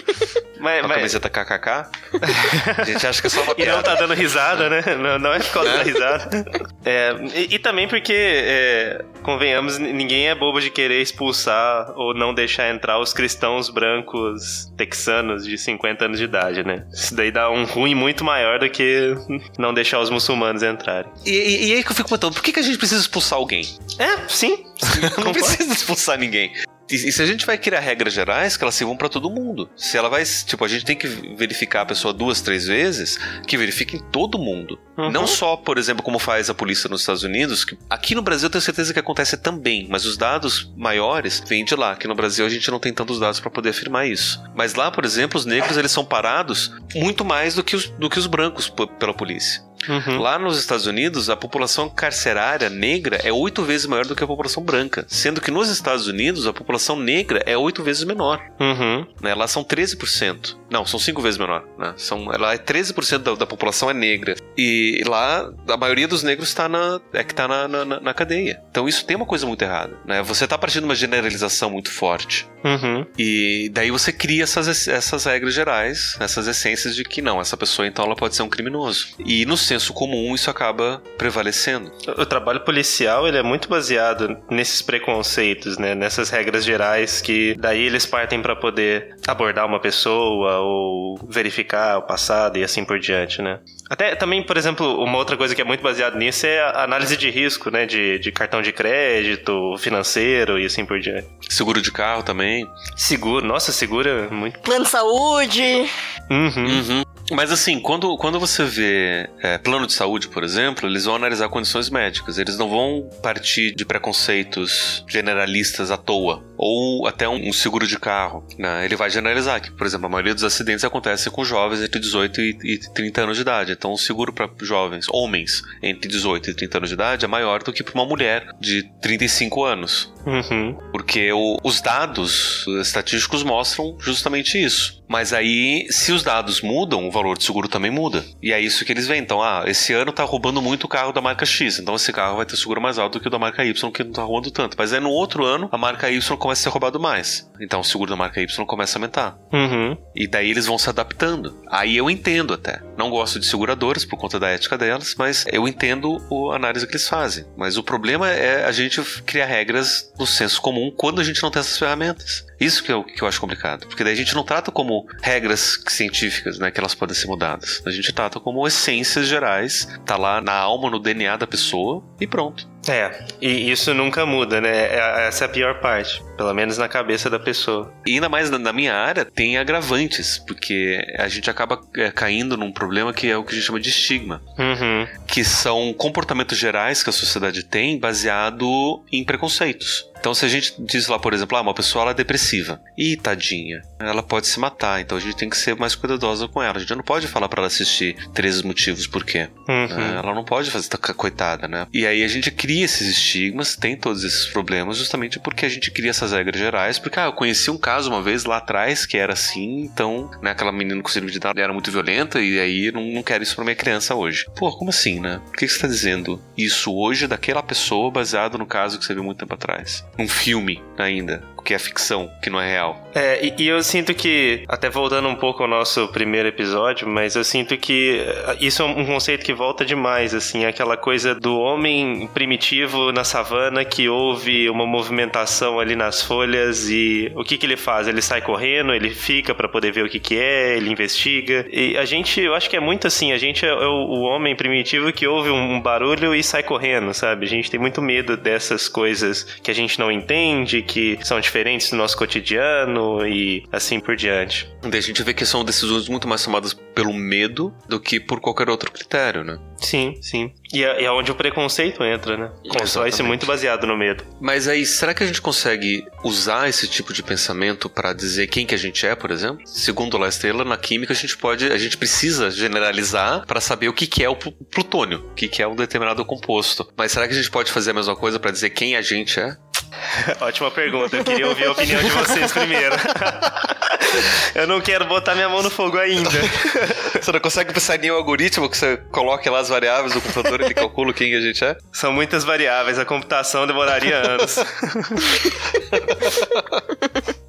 Mas, uma mas... camiseta KKK? *laughs* A gente acha que é só uma piada. E não tá dando risada, né? Não, não é por causa é. da risada. É, e, e, também porque, é, convenhamos, ninguém é bobo de querer expulsar ou não deixar entrar os cristãos brancos texanos de 50 anos de idade, né? Isso daí dá um ruim muito maior do que não deixar os muçulmanos entrarem. E, e, e aí que eu fico perguntando, por que, que a gente precisa expulsar alguém? É, sim. *laughs* não precisa expulsar ninguém. E, e, se a gente vai criar regras gerais, que elas sirvam para todo mundo. Se ela vai. Tipo, a gente tem que verificar a pessoa duas, três vezes, que verifique em todo mundo. Uhum. Não só, por exemplo, como faz a polícia nos Estados Unidos, que aqui no Brasil eu tenho certeza que acontece também, mas os dados maiores vêm de lá. Aqui no Brasil a gente não tem tantos dados para poder afirmar isso. Mas lá, por exemplo, os negros eles são parados muito mais do que os, do que os brancos pela polícia. Uhum. Lá nos Estados Unidos, a população carcerária negra é oito vezes maior do que a população branca, sendo que nos Estados Unidos a população negra é oito vezes menor. Uhum. Né? Lá são 13%. Não, são cinco vezes menor. Né? São, lá é 13% da, da população é negra. E lá a maioria dos negros está na, é que está na, na, na, cadeia. Então isso tem uma coisa muito errada. Né? Você está partindo de uma generalização muito forte. Uhum. E daí você cria essas, essas regras gerais, essas essências de que não, essa pessoa então ela pode ser um criminoso. E no senso comum isso acaba prevalecendo. O trabalho policial ele é muito baseado nesses preconceitos, né? nessas regras gerais que daí eles partem para poder abordar uma pessoa ou verificar o passado e assim por diante, né? Até também, por exemplo, uma outra coisa que é muito baseada nisso é a análise de risco, né? De, de cartão de crédito, financeiro e assim por diante. Seguro de carro também. Seguro, nossa, segura muito. Plano de saúde. Uhum. uhum. Mas assim, quando, quando você vê é, plano de saúde, por exemplo, eles vão analisar condições médicas. Eles não vão partir de preconceitos generalistas à toa. Ou até um, um seguro de carro. Né? Ele vai generalizar que, por exemplo, a maioria dos acidentes acontece com jovens entre 18 e, e 30 anos de idade. Então, o seguro para jovens, homens, entre 18 e 30 anos de idade é maior do que para uma mulher de 35 anos. Uhum. Porque o, os dados estatísticos mostram justamente isso. Mas aí, se os dados mudam, o valor de seguro também muda. E é isso que eles veem. Então, ah, esse ano tá roubando muito o carro da marca X. Então, esse carro vai ter seguro mais alto do que o da marca Y, que não tá roubando tanto. Mas aí, no outro ano, a marca Y começa a ser roubado mais. Então, o seguro da marca Y começa a aumentar. Uhum. E daí eles vão se adaptando. Aí eu entendo até. Não gosto de seguradoras por conta da ética delas, mas eu entendo a análise que eles fazem. Mas o problema é a gente criar regras no senso comum quando a gente não tem essas ferramentas. Isso que eu, que eu acho complicado. Porque daí a gente não trata como regras científicas, né? Que elas podem ser mudadas. A gente trata como essências gerais. Tá lá na alma, no DNA da pessoa e pronto. É, e isso nunca muda, né? É, essa é a pior parte, pelo menos na cabeça da pessoa. E ainda mais na minha área, tem agravantes, porque a gente acaba é, caindo num problema que é o que a gente chama de estigma. Uhum. Que são comportamentos gerais que a sociedade tem baseado em preconceitos. Então, se a gente diz lá, por exemplo, ah, uma pessoa ela é depressiva. e tadinha, ela pode se matar. Então a gente tem que ser mais cuidadosa com ela. A gente não pode falar para ela assistir 13 motivos por quê. Uhum. Né? Ela não pode fazer tá, coitada, né? E aí a gente cria esses estigmas, tem todos esses problemas, justamente porque a gente cria essas regras gerais. Porque, ah, eu conheci um caso uma vez lá atrás que era assim, então, né, aquela menina com síndrome de Down era muito violenta e aí não, não quero isso pra minha criança hoje. Pô, como assim, né? Por que você tá dizendo isso hoje daquela pessoa baseado no caso que você viu muito tempo atrás? Num filme ainda que é ficção, que não é real. É, e, e, eu sinto que, até voltando um pouco ao nosso primeiro episódio, mas eu sinto que eh, isso é um conceito que volta demais, assim, aquela coisa do homem primitivo na savana que ouve uma movimentação ali nas folhas e o que que ele faz? Ele sai correndo, ele fica para poder ver o que que é, ele investiga. E a gente, eu acho que é muito assim, a gente é, é o, o, homem primitivo que ouve um barulho e sai correndo, sabe? A gente tem muito medo dessas coisas que a gente não entende, que são diferentes diferentes do nosso cotidiano e assim por diante. Daí a gente vê que são decisões muito mais tomadas pelo medo do que por qualquer outro critério, né? Sim, sim. E é, é onde o preconceito entra, né? Constrói-se muito baseado no medo. Mas aí, será que a gente consegue usar esse tipo de pensamento para dizer quem que a gente é, por exemplo? Segundo La Estrela, na química a gente pode, a gente precisa generalizar para saber o que, que é o plutônio, o que, que é um determinado composto. Mas será que a gente pode fazer a mesma coisa para dizer quem a gente é? *laughs* Ótima pergunta. Eu queria ouvir a opinião de vocês primeiro. *laughs* Eu não quero botar minha mão no fogo ainda. *laughs* Você não consegue pensar em nenhum algoritmo que você coloque lá as variáveis do computador e ele calcula quem a gente é? São muitas variáveis, a computação demoraria anos.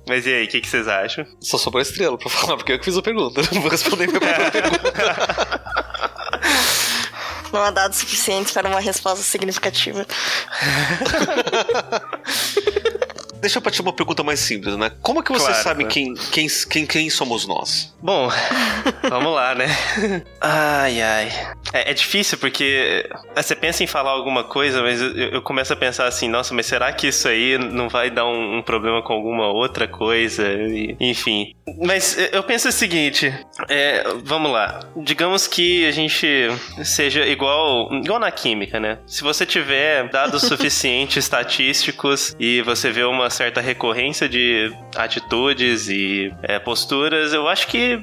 Mas e aí, o que, que, vocês acham? Só sobrou a estrela pra falar, porque eu que fiz a pergunta. Não vou responder minha própria pergunta. Não há dados suficientes para uma resposta significativa. *laughs* Deixa eu partir uma pergunta mais simples, né? Como é que você claro, sabe quem, quem, quem, quem somos nós? Bom, *laughs* vamos lá, né? Ai, ai. É, é, difícil porque é, você pensa em falar alguma coisa, mas eu, eu, começo a pensar assim, nossa, mas será que isso aí não vai dar um, um problema com alguma outra coisa? E, enfim. Mas eu penso o seguinte, é, vamos lá. Digamos que a gente seja igual, igual na química, né? Se você tiver dados *laughs* suficientes estatísticos e você vê uma certa recorrência de atitudes e é, posturas, eu acho que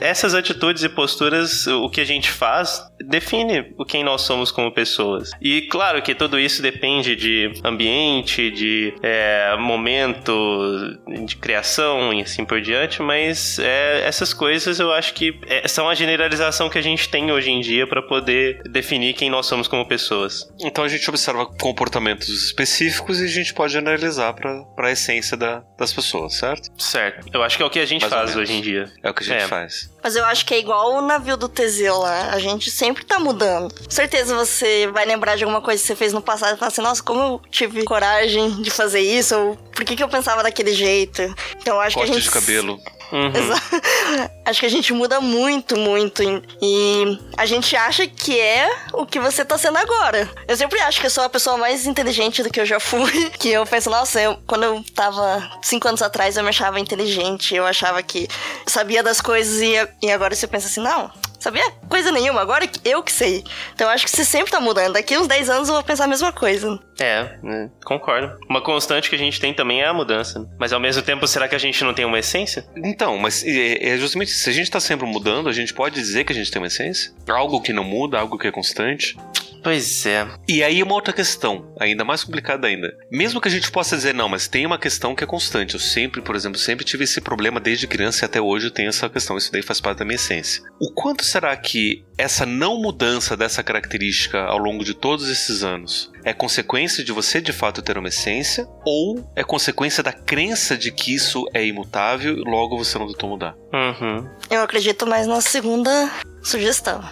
essas atitudes e posturas, o que a gente faz, define o quem nós somos como pessoas. E claro que tudo isso depende de ambiente, de é, momento, de criação e assim por diante, mas é, essas coisas eu acho que é, são a generalização que a gente tem hoje em dia para poder definir quem nós somos como pessoas. Então a gente observa comportamentos específicos e a gente pode generalizar para a essência da, das pessoas, certo? Certo. Eu acho que é o que a gente Mais faz hoje em dia. É o que a gente é. faz. Mas eu acho que é igual o navio do Teseu lá. A gente sempre tá mudando. Com certeza você vai lembrar de alguma coisa que você fez no passado e falar assim, nossa, como eu tive coragem de fazer isso? Ou por que, que eu pensava daquele jeito? Então eu acho Corte que a gente... de cabelo. Uhum. *laughs* Acho que a gente muda muito, muito. E a gente acha que é o que você tá sendo agora. Eu sempre acho que eu sou a pessoa mais inteligente do que eu já fui. *laughs* Que eu penso, nossa, eu, quando eu tava cinco anos atrás, eu me achava inteligente. Eu achava que sabia das coisas e, e agora você pensa assim, não, Sabia? Coisa nenhuma, agora eu que sei. Então acho que você sempre tá mudando. Daqui uns 10 anos eu vou pensar a mesma coisa. É, né, concordo. Uma constante que a gente tem também é a mudança. Mas ao mesmo tempo, será que a gente não tem uma essência? Então, mas é, é justamente se a gente tá sempre mudando, a gente pode dizer que a gente tem uma essência? Algo que não muda, algo que é constante? Pois é. E aí uma outra questão, ainda mais complicada ainda. Mesmo que a gente possa dizer, não, mas tem uma questão que é constante. Eu sempre, por exemplo, sempre tive esse problema desde criança e até hoje eu tenho essa questão. Isso daí faz parte da minha essência. O quanto será que essa não mudança dessa característica ao longo de todos esses anos é consequência de você de fato ter uma essência ou é consequência da crença de que isso é imutável e logo você não tentou mudar? Uhum. Eu acredito mais na segunda sugestão.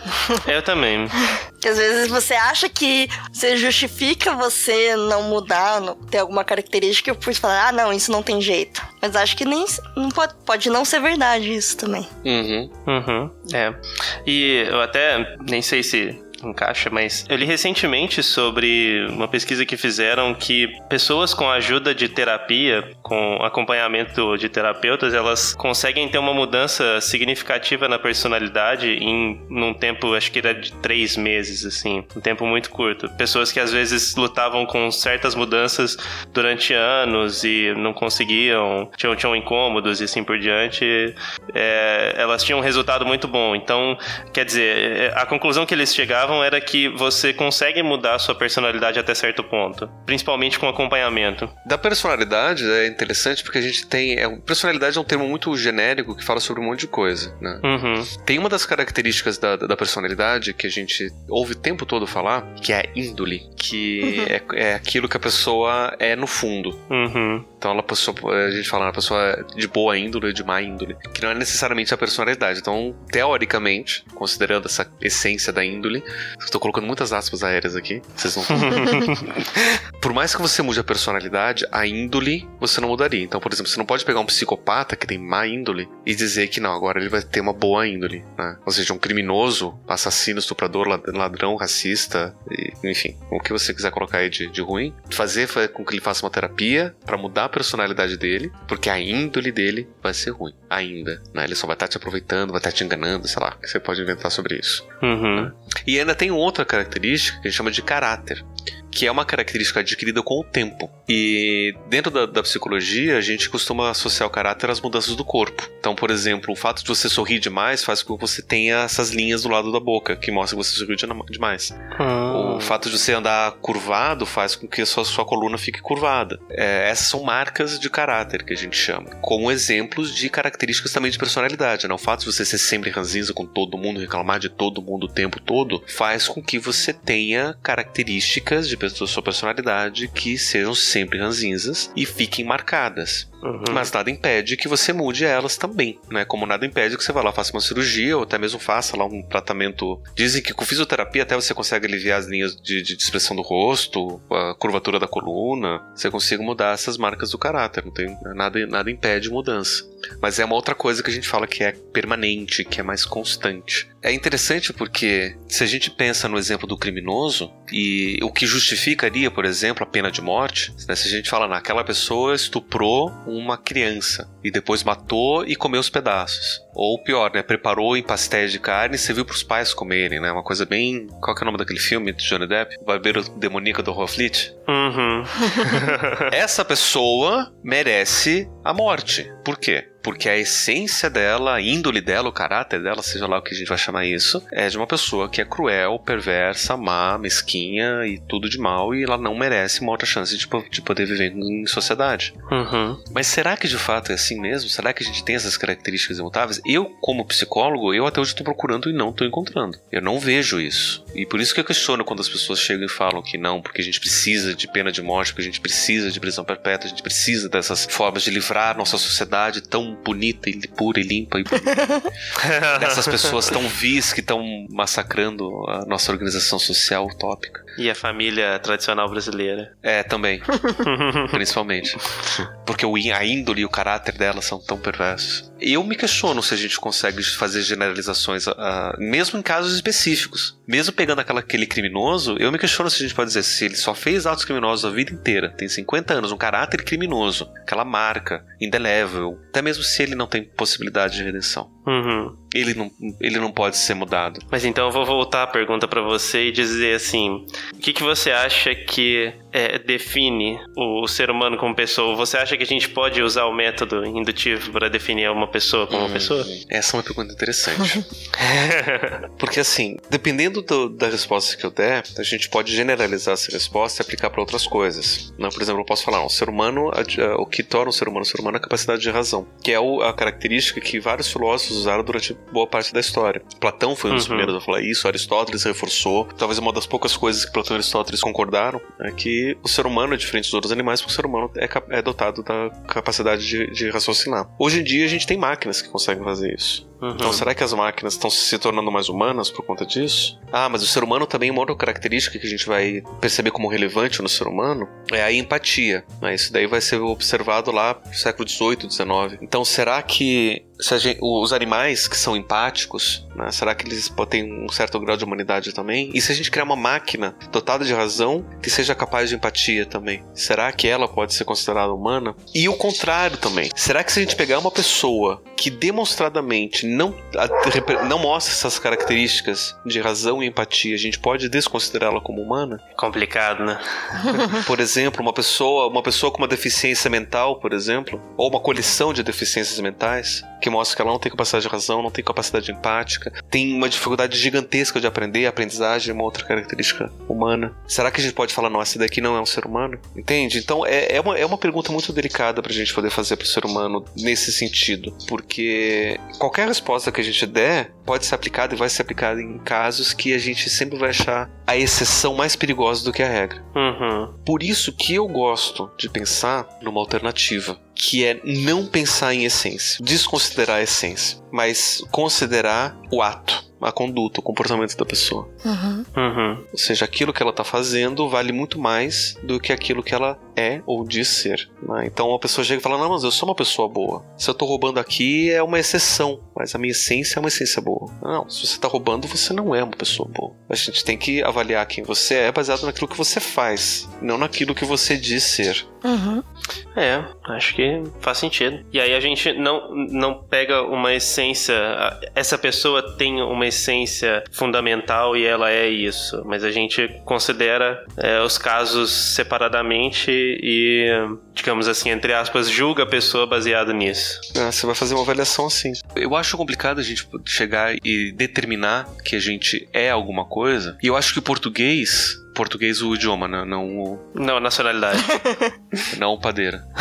Eu também. *laughs* que às vezes você acha que você justifica você não mudar, não ter alguma característica por falar, ah, não, isso não tem jeito. Mas acho que nem não pode, pode não ser verdade isso também. Uhum. Uhum. É. E eu até nem sei se encaixa, mas eu li recentemente sobre uma pesquisa que fizeram que pessoas com ajuda de terapia, com acompanhamento de terapeutas, elas conseguem ter uma mudança significativa na personalidade em num tempo, acho que era de três meses, assim, um tempo muito curto. Pessoas que às vezes lutavam com certas mudanças durante anos e não conseguiam, tinham, tinham incômodos e assim por diante, é, elas tinham um resultado muito bom. Então, quer dizer, a conclusão que eles chegavam comentavam era que você consegue mudar a sua personalidade até certo ponto, principalmente com acompanhamento. Da personalidade é interessante porque a gente tem. É, personalidade é um termo muito genérico que fala sobre um monte de coisa, né? Uhum. Tem uma das características da, da personalidade que a gente ouve o tempo todo falar, que é a índole, que é, é aquilo que a pessoa é no fundo. Uhum. Então ela pessoa, a gente fala uma pessoa de boa índole, de má índole, que não é necessariamente a personalidade. Então, teoricamente, considerando essa essência da índole, estou colocando muitas aspas aéreas aqui, vocês não *laughs* Por mais que você mude a personalidade, a índole você não mudaria. Então, por exemplo, você não pode pegar um psicopata que tem má índole e dizer que não, agora ele vai ter uma boa índole, né? Ou seja, um criminoso, assassino, estuprador, ladrão, racista, e, enfim, o que você quiser colocar aí de, de ruim, fazer com que ele faça uma terapia para mudar a personalidade dele, porque a índole dele vai ser ruim, ainda, né? Ele só vai estar tá te aproveitando, vai estar tá te enganando, sei lá, você pode inventar sobre isso. Uhum. E ainda tem outra característica que a gente chama de caráter que é uma característica adquirida com o tempo. E dentro da, da, psicologia, a gente costuma associar o caráter às mudanças do corpo. Então, por exemplo, o fato de você sorrir demais faz com que você tenha essas linhas do lado da boca, que mostra que você sorriu demais. Ah. O fato de você andar curvado faz com que a sua, sua coluna fique curvada. É, essas são marcas de caráter que a gente chama, como exemplos de características também de personalidade. Né? O fato de você ser sempre ranzinza com todo mundo, reclamar de todo mundo o tempo todo, faz com que você tenha características de da sua personalidade que sejam sempre ranzinzas e fiquem marcadas. Uhum. Mas nada impede que você mude elas também, né? Como nada impede que você vá lá, faça uma cirurgia ou até mesmo faça lá um tratamento. Dizem que com fisioterapia até você consegue aliviar as linhas de, de expressão do rosto, a curvatura da coluna, você consiga mudar essas marcas do caráter, não tem nada, nada impede mudança. Mas é uma outra coisa que a gente fala que é permanente, que é mais constante. É interessante porque se a gente pensa no exemplo do criminoso e o que justificaria, por exemplo, a pena de morte, né? se a gente fala naquela pessoa estuprou uma criança e depois matou e comeu os pedaços. Ou pior, né? Preparou em pastéis de carne e serviu pros pais comerem, né? Uma coisa bem. Qual que é o nome daquele filme de Johnny Depp? O Barbeiro Demoníaco do Horfleet? Uhum. *laughs* Essa pessoa merece a morte. Por quê? porque a essência dela, a índole dela, o caráter dela, seja lá o que a gente vai chamar isso, é de uma pessoa que é cruel, perversa, má, mesquinha e tudo de mal, e ela não merece uma outra chance de, de poder viver em sociedade. Uhum. Mas será que de fato é assim mesmo? Será que a gente tem essas características imutáveis? Eu, como psicólogo, eu até hoje estou procurando e não estou encontrando. Eu não vejo isso. E por isso que eu questiono quando as pessoas chegam e falam que não, porque a gente precisa de pena de morte, porque a gente precisa de prisão perpétua, a gente precisa dessas formas de livrar nossa sociedade tão bonita e pura e limpa e dessas *laughs* pessoas tão vis que estão massacrando a nossa organização social utópica. E a família tradicional brasileira. É, também. *laughs* Principalmente. Porque a índole e o caráter dela são tão perversos. Eu me questiono se a gente consegue fazer generalizações, uh, mesmo em casos específicos. Mesmo pegando aquela, aquele criminoso, eu me questiono se a gente pode dizer se ele só fez atos criminosos a vida inteira, tem 50 anos, um caráter criminoso, aquela marca indelével, até mesmo se ele não tem possibilidade de redenção. Uhum. Ele não, ele não pode ser mudado. Mas então eu vou voltar a pergunta para você e dizer assim: o que, que você acha que é, define o, o, ser humano como pessoa? Você acha que a gente pode usar o método indutivo para definir uma pessoa como hum, uma pessoa? Essa é uma pergunta interessante. *laughs* Porque assim, dependendo do, da resposta que eu der, a gente pode generalizar essa resposta e aplicar para outras coisas. Não, por exemplo, eu posso falar: um ser humano, o que torna o ser humano ser humano é a capacidade de razão, que é a característica que vários filósofos usaram durante boa parte da história. Platão foi um dos uhum. primeiros a falar isso, Aristóteles reforçou. Talvez uma das poucas coisas que Platão e Aristóteles concordaram é que o ser humano é diferente dos outros animais, porque o ser humano é, é dotado da capacidade de, de raciocinar. Hoje em dia a gente tem máquinas que conseguem fazer isso. Uhum. Então, será que as máquinas estão se tornando mais humanas por conta disso? Ah, mas o ser humano também, uma outra característica que a gente vai perceber como relevante no ser humano é a empatia. Né? Isso daí vai ser observado lá no século XVIII, XIX. Então, será que gente, os animais que são empáticos, né, será que eles têm um certo grau de humanidade também? E se a gente criar uma máquina dotada de razão que seja capaz de empatia também, será que ela pode ser considerada humana? E o contrário também. Será que se a gente pegar uma pessoa que demonstradamente não, não mostra essas características de razão e empatia, a gente pode desconsiderá-la como humana? Complicado, né? *laughs* por exemplo, uma pessoa, uma pessoa com uma deficiência mental, por exemplo, ou uma coleção de deficiências mentais, que mostra que ela não tem capacidade de razão, não tem capacidade empática, característica, tem uma dificuldade gigantesca de aprender, a aprendizagem é uma outra característica humana. Será que a gente pode falar, não, esse daqui não é um ser humano? Entende? Então é, é, uma, é uma pergunta muito delicada pra gente poder fazer pro ser humano nesse sentido, porque qualquer resposta que a gente der pode ser aplicada e vai ser aplicada em casos que a gente sempre vai achar a exceção mais perigosa do que a regra. Uhum. Por isso que eu gosto de pensar numa alternativa, que é não pensar em essência, desconsiderar a essência, mas considerar o ato a conduta, o comportamento da pessoa. Uhum. Uhum. Ou seja, aquilo que ela está fazendo vale muito mais do que aquilo que ela é ou diz ser. Né? Então a pessoa chega e fala: Não, mas eu sou uma pessoa boa. Se eu estou roubando aqui é uma exceção, mas a minha essência é uma essência boa. Não, se você está roubando, você não é uma pessoa boa. A gente tem que avaliar quem você é baseado naquilo que você faz, não naquilo que você diz ser. Uhum. É, acho que faz sentido. E aí a gente não, não pega uma essência. Essa pessoa tem uma essência fundamental e ela é isso. Mas a gente considera é, os casos separadamente e, digamos assim, entre aspas, julga a pessoa baseado nisso. Ah, você vai fazer uma avaliação assim. Eu acho complicado a gente chegar e determinar que a gente é alguma coisa. E eu acho que o português português o idioma, né? não o. Não, a nacionalidade. *laughs* não o padeira. *laughs*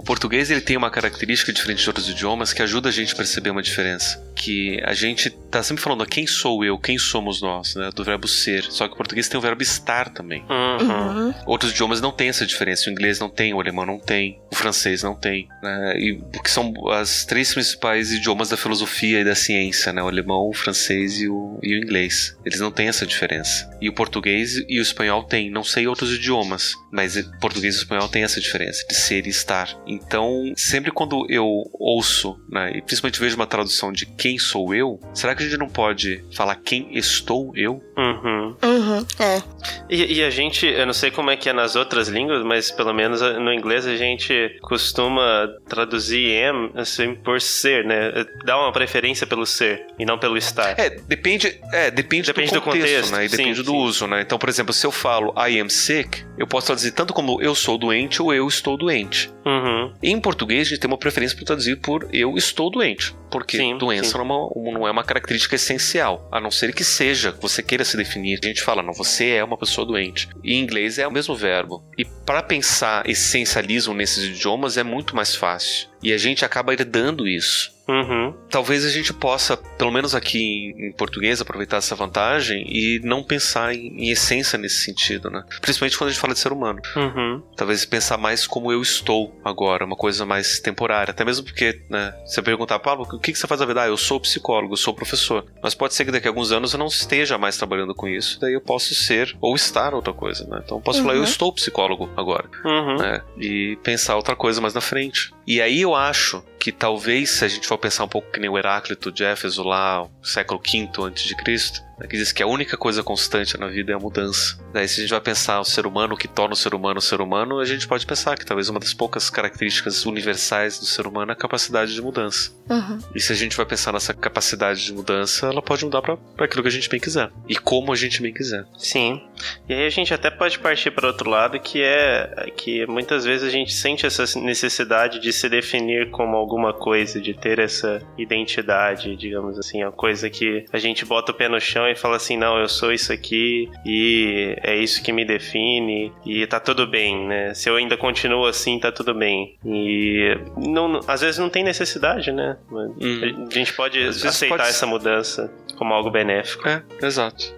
o português ele tem uma característica diferente de outros idiomas que ajuda a gente a perceber uma diferença. Que a gente tá sempre falando quem sou eu, quem somos nós, né? Do verbo ser. Só que o português tem o verbo estar também. Uhum. Outros idiomas não têm essa diferença. O inglês não tem, o alemão não tem, o francês não tem. Né? E que são as três principais idiomas da filosofia e da ciência, né? O alemão, o francês e o e o inglês. Eles não têm essa diferença. E o português e o espanhol têm. Não sei outros idiomas, mas português e espanhol têm essa diferença de ser e estar. Então, sempre quando eu ouço, né, e principalmente vejo uma tradução de quem sou eu, será que a gente não pode falar quem estou eu? Uhum. Uhum. É. E, e, a gente, eu não sei como é que é nas outras línguas, mas pelo menos no inglês a gente costuma traduzir am assim por ser, né? Dá uma preferência pelo ser e não pelo estar. É, depende, é, depende, depende do, do contexto, contexto, né? E depende sim, do sim. uso, né? Então, por exemplo, se eu falo I am sick, eu posso traduzir tanto como eu sou doente ou eu estou doente. Uhum. Em português, a gente tem uma preferência por traduzir por eu estou doente. Porque Sim, doença sim. Não, é uma, não é uma característica essencial. A não ser que seja, que você queira se definir. A gente fala, não, você é uma pessoa doente. E em inglês é o mesmo verbo. E para pensar essencialismo nesses idiomas é muito mais fácil. E a gente acaba herdando isso. Uhum. Talvez a gente possa, pelo menos aqui em, em português, aproveitar essa vantagem e não pensar em, em essência nesse sentido, né? Principalmente quando a gente fala de ser humano. Uhum. Talvez pensar mais como eu estou agora, uma coisa mais temporária. Até mesmo porque, né, você perguntar, Pablo, o que que você faz na vida? Ah, eu sou psicólogo, eu sou professor. Mas pode ser que daqui a alguns anos eu não esteja mais trabalhando com isso, daí eu posso ser ou estar outra coisa, né? Então eu posso falar, eu Uhum. estou psicólogo agora, Uhum. né? E pensar outra coisa mais na frente. E aí eu acho que talvez, se a gente for pensar um pouco que nem o Heráclito de Éfeso lá, século V antes de Cristo, né, que diz que a única coisa constante na vida é a mudança. Daí, se a gente vai pensar o ser humano, o que torna o ser humano o ser humano, a gente pode pensar que talvez uma das poucas características universais do ser humano é a capacidade de mudança. Uhum. E se a gente vai pensar nessa capacidade de mudança, ela pode mudar para aquilo que a gente bem quiser. E como a gente bem quiser. Sim. E aí a gente até pode partir para outro lado, que é que muitas vezes a gente sente essa necessidade de se definir como alguma coisa, de ter essa identidade, digamos assim, a coisa que a gente bota o pé no chão e fala assim, não, eu sou isso aqui e é isso que me define e tá tudo bem, né? Se eu ainda continuo assim, tá tudo bem. E não, às vezes não tem necessidade, né? Uhum. A gente pode aceitar pode- essa mudança como algo benéfico. É, exato.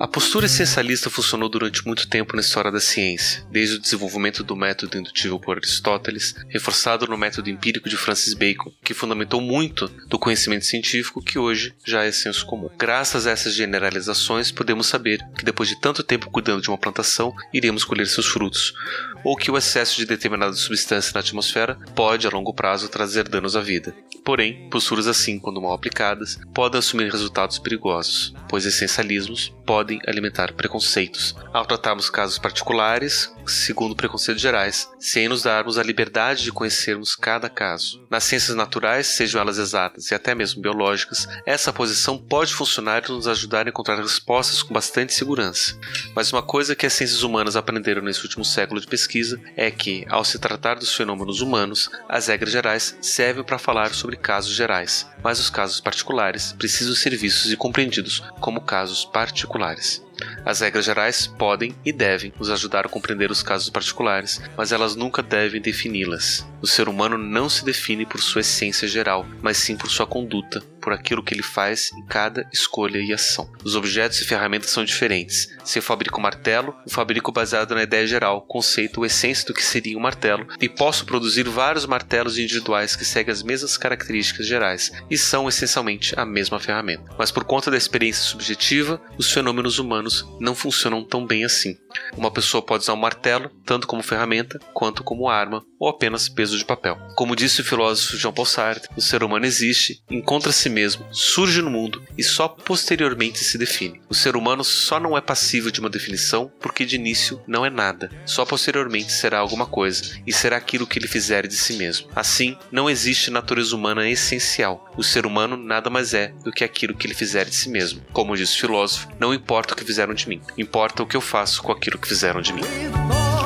A postura essencialista funcionou durante muito tempo na história da ciência, desde o desenvolvimento do método indutível por Aristóteles, reforçado no método empírico de Francis Bacon, que fundamentou muito do conhecimento científico que hoje já é senso comum. Graças a essas generalizações, podemos saber que depois de tanto tempo cuidando de uma plantação, iremos colher seus frutos, ou que o excesso de determinada substância na atmosfera pode, a longo prazo, trazer danos à vida. Porém, posturas assim, quando mal aplicadas, podem assumir resultados perigosos, pois essencialismos podem alimentar preconceitos. Ao tratarmos casos particulares, segundo preconceitos gerais, sem nos darmos a liberdade de conhecermos cada caso. Nas ciências naturais, sejam elas exatas e até mesmo biológicas, essa posição pode funcionar e nos ajudar a encontrar respostas com bastante segurança. Mas uma coisa que as ciências humanas aprenderam nesse último século de pesquisa é que, ao se tratar dos fenômenos humanos, as regras gerais servem para falar sobre casos gerais, mas os casos particulares precisam ser vistos e compreendidos como casos particulares. As regras gerais podem e devem nos ajudar a compreender os casos particulares, mas elas nunca devem defini-las. O ser humano não se define por sua essência geral, mas sim por sua conduta, por aquilo que ele faz em cada escolha e ação. Os objetos e ferramentas são diferentes. Se eu fabrico martelo, eu fabrico baseado na ideia geral, conceito ou essência do que seria um martelo, e posso produzir vários martelos individuais que seguem as mesmas características gerais e são essencialmente a mesma ferramenta. Mas por conta da experiência subjetiva, os fenômenos humanos não funcionam tão bem assim. Uma pessoa pode usar um martelo tanto como ferramenta quanto como arma ou apenas peso de papel. Como disse o filósofo Jean Paul Sartre, o ser humano existe, encontra-se mesmo, surge no mundo e só posteriormente se define. O ser humano só não é passível de uma definição porque de início não é nada, só posteriormente será alguma coisa e será aquilo que ele fizer de si mesmo. Assim, não existe natureza humana essencial. O ser humano nada mais é do que aquilo que ele fizer de si mesmo. Como diz o filósofo, não importa o que fizeram de mim, importa o que eu faço com aquilo que fizeram de mim.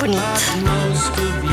Bonito.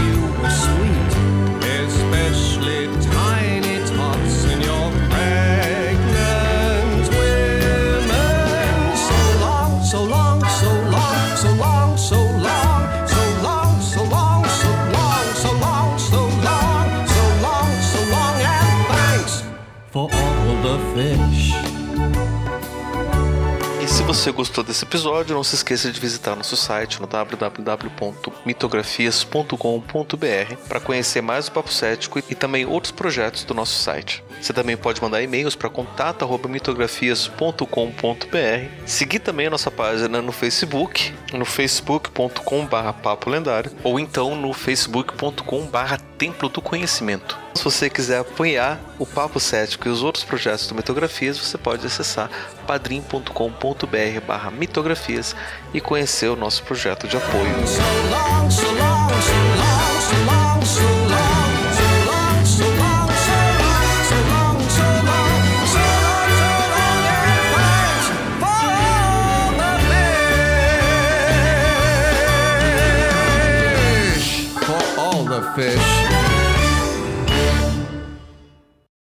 Você gostou desse episódio, não se esqueça de visitar nosso site no www.mitografias.com.br para conhecer mais o Papo Cético e também outros projetos do nosso site. Você também pode mandar e-mails para contato@mitografias.com.br. Seguir também a nossa página no Facebook, no facebook.com/papo lendário ou então no facebook.com/templo do conhecimento. Se você quiser apoiar o Papo Cético e os outros projetos do Mitografias, você pode acessar padrim.com.br barra mitografias e conhecer o nosso projeto de apoio. fish.